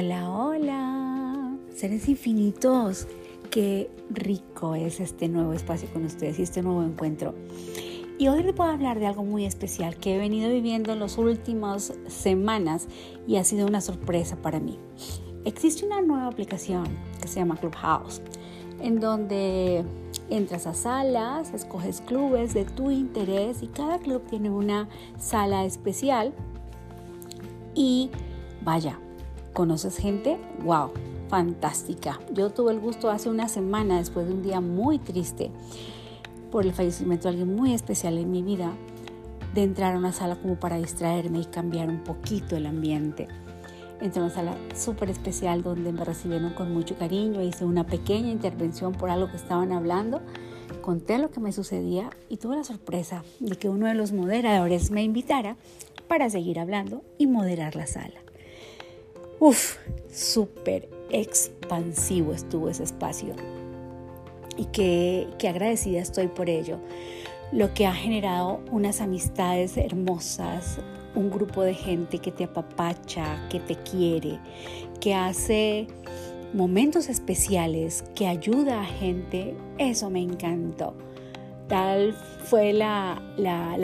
Hola, hola, seres infinitos. Qué rico es este nuevo espacio con ustedes y este nuevo encuentro. Y hoy les voy a hablar de algo muy especial que he venido viviendo en las últimas semanas y ha sido una sorpresa para mí. Existe una nueva aplicación que se llama Clubhouse, en donde entras a salas, escoges clubes de tu interés y cada club tiene una sala especial. Y vaya, ¿Conoces gente? ¡Wow! Fantástica. Yo tuve el gusto hace una semana, después de un día muy triste, por el fallecimiento de alguien muy especial en mi vida, de entrar a una sala como para distraerme y cambiar un poquito el ambiente. Entré a una sala súper especial donde me recibieron con mucho cariño, hice una pequeña intervención por algo que estaban hablando, conté lo que me sucedía y tuve la sorpresa de que uno de los moderadores me invitara para seguir hablando y moderar la sala. Uf, súper expansivo estuvo ese espacio. Y qué, qué agradecida estoy por ello. Lo que ha generado unas amistades hermosas, un grupo de gente que te apapacha, que te quiere, que hace momentos especiales, que ayuda a gente, eso me encantó tal fue la,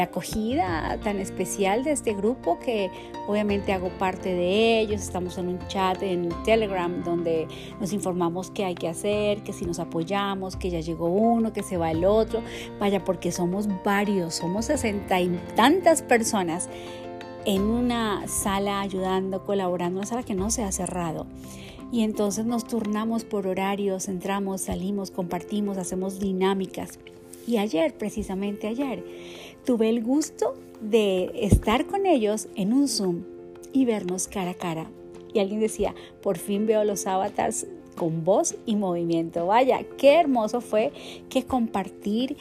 acogida tan especial de este grupo que obviamente hago parte de ellos. Estamos en un chat en Telegram donde nos informamos qué hay que hacer, que si nos apoyamos, que ya llegó uno, que se va el otro. Vaya, porque somos varios, somos sesenta y tantas personas en una sala ayudando, colaborando, una sala que no se ha cerrado. Y entonces nos turnamos por horarios, entramos, salimos, compartimos, hacemos dinámicas. Y ayer, precisamente ayer, tuve el gusto de estar con ellos en un Zoom y vernos cara a cara. Y alguien decía, por fin veo los avatars con voz y movimiento. Vaya, qué hermoso fue que compartir,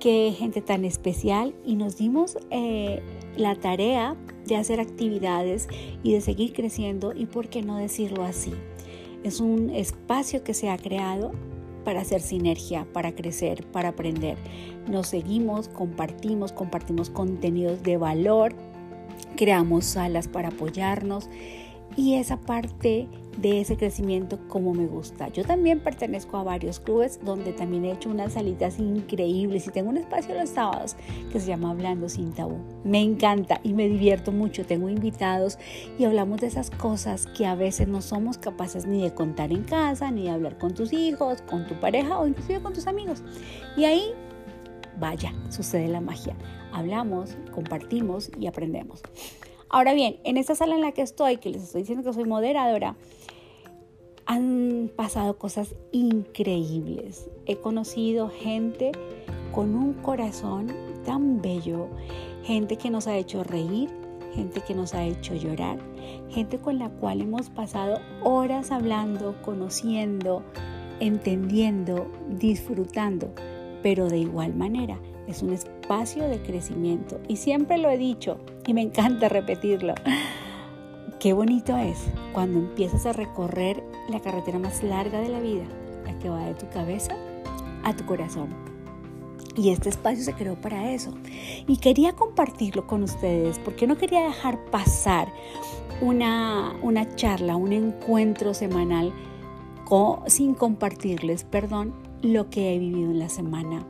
qué gente tan especial y nos dimos eh, la tarea de hacer actividades y de seguir creciendo y por qué no decirlo así. Es un espacio que se ha creado para hacer sinergia, para crecer, para aprender. Nos seguimos, compartimos, compartimos contenidos de valor, creamos salas para apoyarnos y esa parte de ese crecimiento como me gusta. Yo también pertenezco a varios clubes donde también he hecho unas salitas increíbles y tengo un espacio los sábados que se llama Hablando sin tabú. Me encanta y me divierto mucho. Tengo invitados y hablamos de esas cosas que a veces no somos capaces ni de contar en casa, ni de hablar con tus hijos, con tu pareja o inclusive con tus amigos. Y ahí, vaya, sucede la magia. Hablamos, compartimos y aprendemos. Ahora bien, en esta sala en la que estoy, que les estoy diciendo que soy moderadora, han pasado cosas increíbles. He conocido gente con un corazón tan bello, gente que nos ha hecho reír, gente que nos ha hecho llorar, gente con la cual hemos pasado horas hablando, conociendo, entendiendo, disfrutando, pero de igual manera es un espacio de crecimiento. Y siempre lo he dicho y me encanta repetirlo. Qué bonito es cuando empiezas a recorrer la carretera más larga de la vida, la que va de tu cabeza a tu corazón. Y este espacio se creó para eso. Y quería compartirlo con ustedes porque no quería dejar pasar una, una charla, un encuentro semanal sin compartirles, perdón, lo que he vivido en la semana.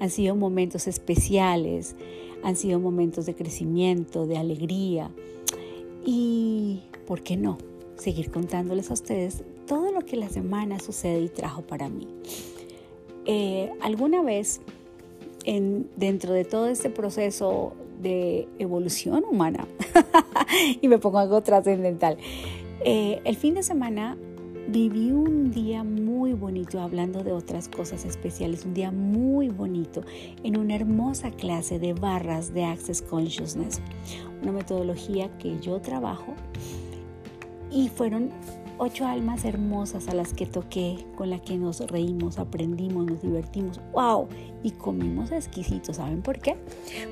Han sido momentos especiales, han sido momentos de crecimiento, de alegría, y, ¿por qué no? Seguir contándoles a ustedes todo lo que la semana sucede y trajo para mí. Eh, alguna vez, en, dentro de todo este proceso de evolución humana, y me pongo algo trascendental, eh, el fin de semana viví un día muy bonito hablando de otras cosas especiales, un día muy bonito en una hermosa clase de barras de Access Consciousness, una metodología que yo trabajo. Y fueron ocho almas hermosas a las que toqué, con las que nos reímos, aprendimos, nos divertimos, wow, y comimos exquisitos, ¿saben por qué?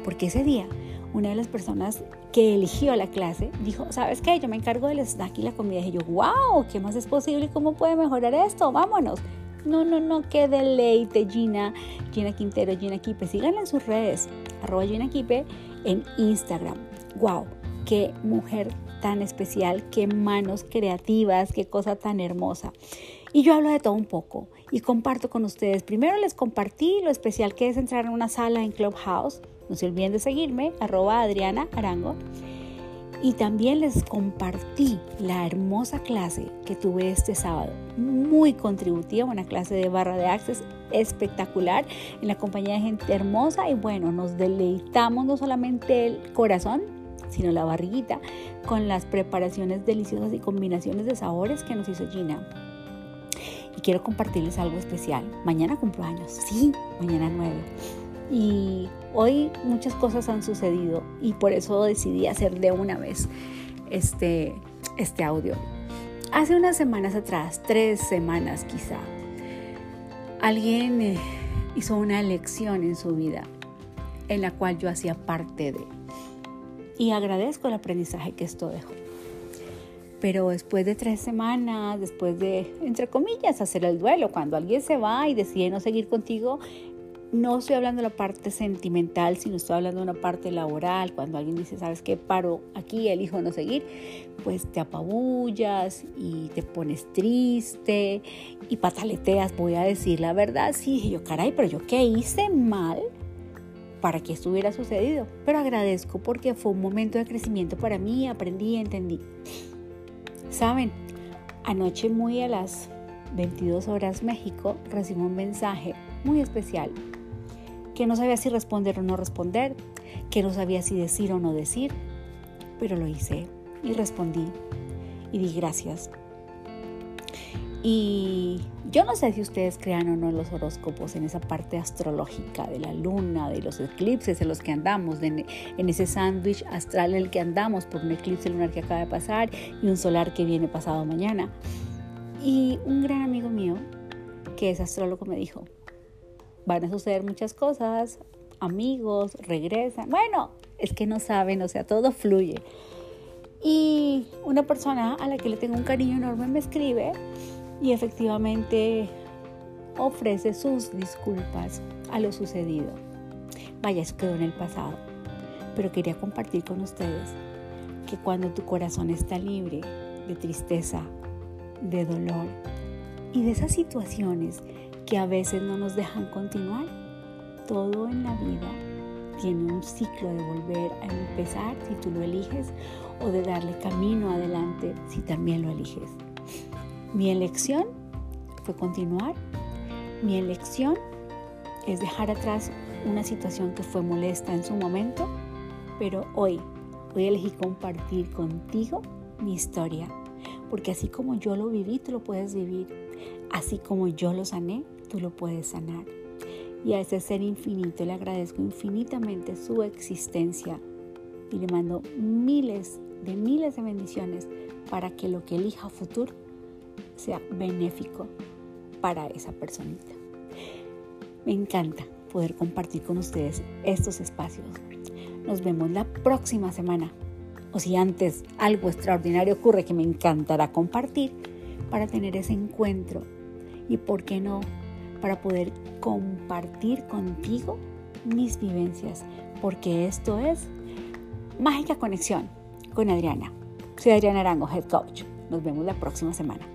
Porque ese día una de las personas que eligió la clase dijo, ¿sabes qué? Yo me encargo del snack y la comida. Y yo, wow, ¿qué más es posible? ¿Cómo puede mejorar esto? Vámonos. No, no, no, qué deleite, Gina, Gina Quintero, Gina Quipe. Síganla en sus redes, arroba Gina Quipe en Instagram. Wow, qué mujer tan especial, qué manos creativas, qué cosa tan hermosa. Y yo hablo de todo un poco y comparto con ustedes. Primero les compartí lo especial que es entrar en una sala en Clubhouse. No se olviden de seguirme, arroba Adriana Arango. Y también les compartí la hermosa clase que tuve este sábado, muy contributiva, una clase de barra de access espectacular en la compañía de gente hermosa y bueno, nos deleitamos no solamente el corazón, sino la barriguita con las preparaciones deliciosas y combinaciones de sabores que nos hizo Gina. Y quiero compartirles algo especial. Mañana cumplo años, sí, mañana 9. Y hoy muchas cosas han sucedido y por eso decidí hacer de una vez este, este audio. Hace unas semanas atrás, tres semanas quizá, alguien eh, hizo una elección en su vida en la cual yo hacía parte de. Y agradezco el aprendizaje que esto dejó. Pero después de tres semanas, después de, entre comillas, hacer el duelo, cuando alguien se va y decide no seguir contigo, no estoy hablando de la parte sentimental, sino estoy hablando de una parte laboral. Cuando alguien dice, ¿sabes qué? Paro aquí, elijo no seguir, pues te apabullas y te pones triste y pataleteas. Voy a decir la verdad, sí, yo, caray, pero yo qué hice mal para que esto hubiera sucedido. Pero agradezco porque fue un momento de crecimiento para mí, aprendí entendí. Saben, anoche muy a las 22 horas México recibí un mensaje muy especial que no sabía si responder o no responder, que no sabía si decir o no decir, pero lo hice y respondí y di gracias. Y yo no sé si ustedes crean o no en los horóscopos, en esa parte astrológica de la luna, de los eclipses en los que andamos, en ese sándwich astral en el que andamos por un eclipse lunar que acaba de pasar y un solar que viene pasado mañana. Y un gran amigo mío, que es astrólogo, me dijo, van a suceder muchas cosas, amigos, regresan. Bueno, es que no saben, o sea, todo fluye. Y una persona a la que le tengo un cariño enorme me escribe y efectivamente ofrece sus disculpas a lo sucedido. Vaya, eso quedó en el pasado. Pero quería compartir con ustedes que cuando tu corazón está libre de tristeza, de dolor y de esas situaciones que a veces no nos dejan continuar. Todo en la vida tiene un ciclo de volver a empezar si tú lo eliges o de darle camino adelante si también lo eliges. Mi elección fue continuar. Mi elección es dejar atrás una situación que fue molesta en su momento, pero hoy, hoy elegí compartir contigo mi historia, porque así como yo lo viví, tú lo puedes vivir. Así como yo lo sané, tú lo puedes sanar. Y a ese ser infinito le agradezco infinitamente su existencia y le mando miles de miles de bendiciones para que lo que elija futuro sea benéfico para esa personita. Me encanta poder compartir con ustedes estos espacios. Nos vemos la próxima semana. O si antes algo extraordinario ocurre que me encantará compartir para tener ese encuentro y, ¿por qué no?, para poder compartir contigo mis vivencias, porque esto es Mágica Conexión con Adriana. Soy Adriana Arango, Head Coach. Nos vemos la próxima semana.